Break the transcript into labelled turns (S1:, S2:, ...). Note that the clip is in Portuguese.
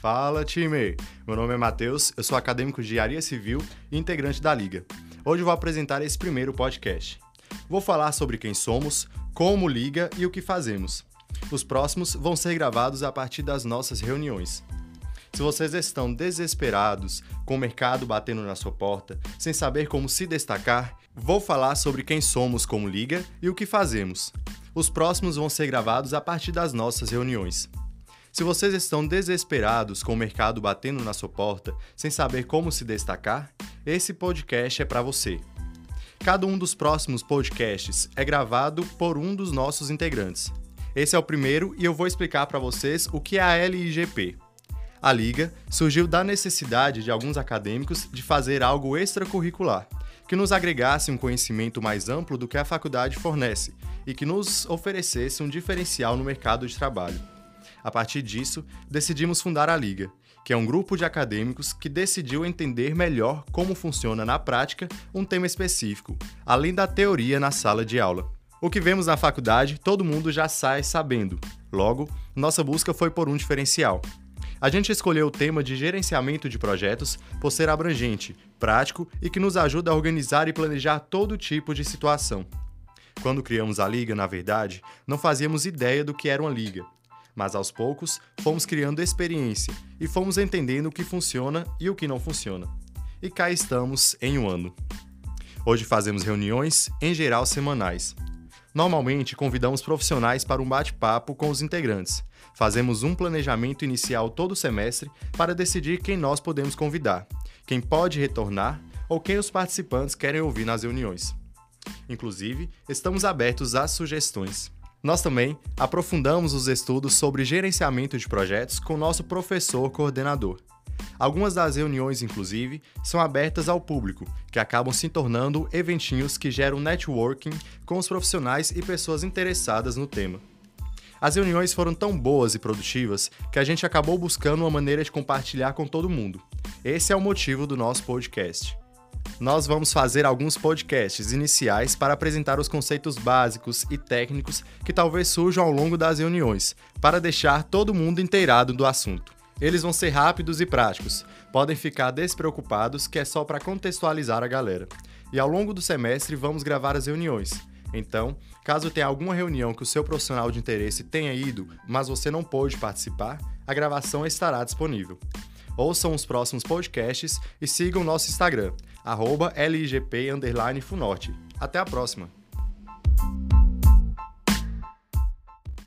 S1: Fala, time! Meu nome é Matheus, eu sou acadêmico de engenharia civil e integrante da Liga. Hoje vou apresentar esse primeiro podcast. Vou falar sobre quem somos, como Liga e o que fazemos. Os próximos vão ser gravados a partir das nossas reuniões. Se vocês estão desesperados, com o mercado batendo na sua porta, sem saber como se destacar, vou falar sobre quem somos como Liga e o que fazemos. Os próximos vão ser gravados a partir das nossas reuniões. Se vocês estão desesperados com o mercado batendo na sua porta, sem saber como se destacar, esse podcast é para você. Cada um dos próximos podcasts é gravado por um dos nossos integrantes. Esse é o primeiro e eu vou explicar para vocês o que é a LIGP. A Liga surgiu da necessidade de alguns acadêmicos de fazer algo extracurricular, que nos agregasse um conhecimento mais amplo do que a faculdade fornece e que nos oferecesse um diferencial no mercado de trabalho. A partir disso, decidimos fundar a Liga, que é um grupo de acadêmicos que decidiu entender melhor como funciona na prática um tema específico, além da teoria na sala de aula. O que vemos na faculdade, todo mundo já sai sabendo. Logo, nossa busca foi por um diferencial. A gente escolheu o tema de gerenciamento de projetos por ser abrangente, prático e que nos ajuda a organizar e planejar todo tipo de situação. Quando criamos a liga, na verdade, não fazíamos ideia do que era uma liga, mas aos poucos fomos criando experiência e fomos entendendo o que funciona e o que não funciona. E cá estamos em um ano. Hoje fazemos reuniões, em geral semanais. Normalmente convidamos profissionais para um bate-papo com os integrantes. Fazemos um planejamento inicial todo semestre para decidir quem nós podemos convidar, quem pode retornar ou quem os participantes querem ouvir nas reuniões. Inclusive, estamos abertos às sugestões. Nós também aprofundamos os estudos sobre gerenciamento de projetos com nosso professor coordenador. Algumas das reuniões, inclusive, são abertas ao público, que acabam se tornando eventinhos que geram networking com os profissionais e pessoas interessadas no tema. As reuniões foram tão boas e produtivas que a gente acabou buscando uma maneira de compartilhar com todo mundo. Esse é o motivo do nosso podcast nós vamos fazer alguns podcasts iniciais para apresentar os conceitos básicos e técnicos que talvez surjam ao longo das reuniões, para deixar todo mundo inteirado do assunto. Eles vão ser rápidos e práticos, podem ficar despreocupados que é só para contextualizar a galera. E ao longo do semestre vamos gravar as reuniões. Então, caso tenha alguma reunião que o seu profissional de interesse tenha ido, mas você não pôde participar, a gravação estará disponível. Ouçam os próximos podcasts e sigam nosso Instagram, arroba LIGP Funorte. Até a próxima!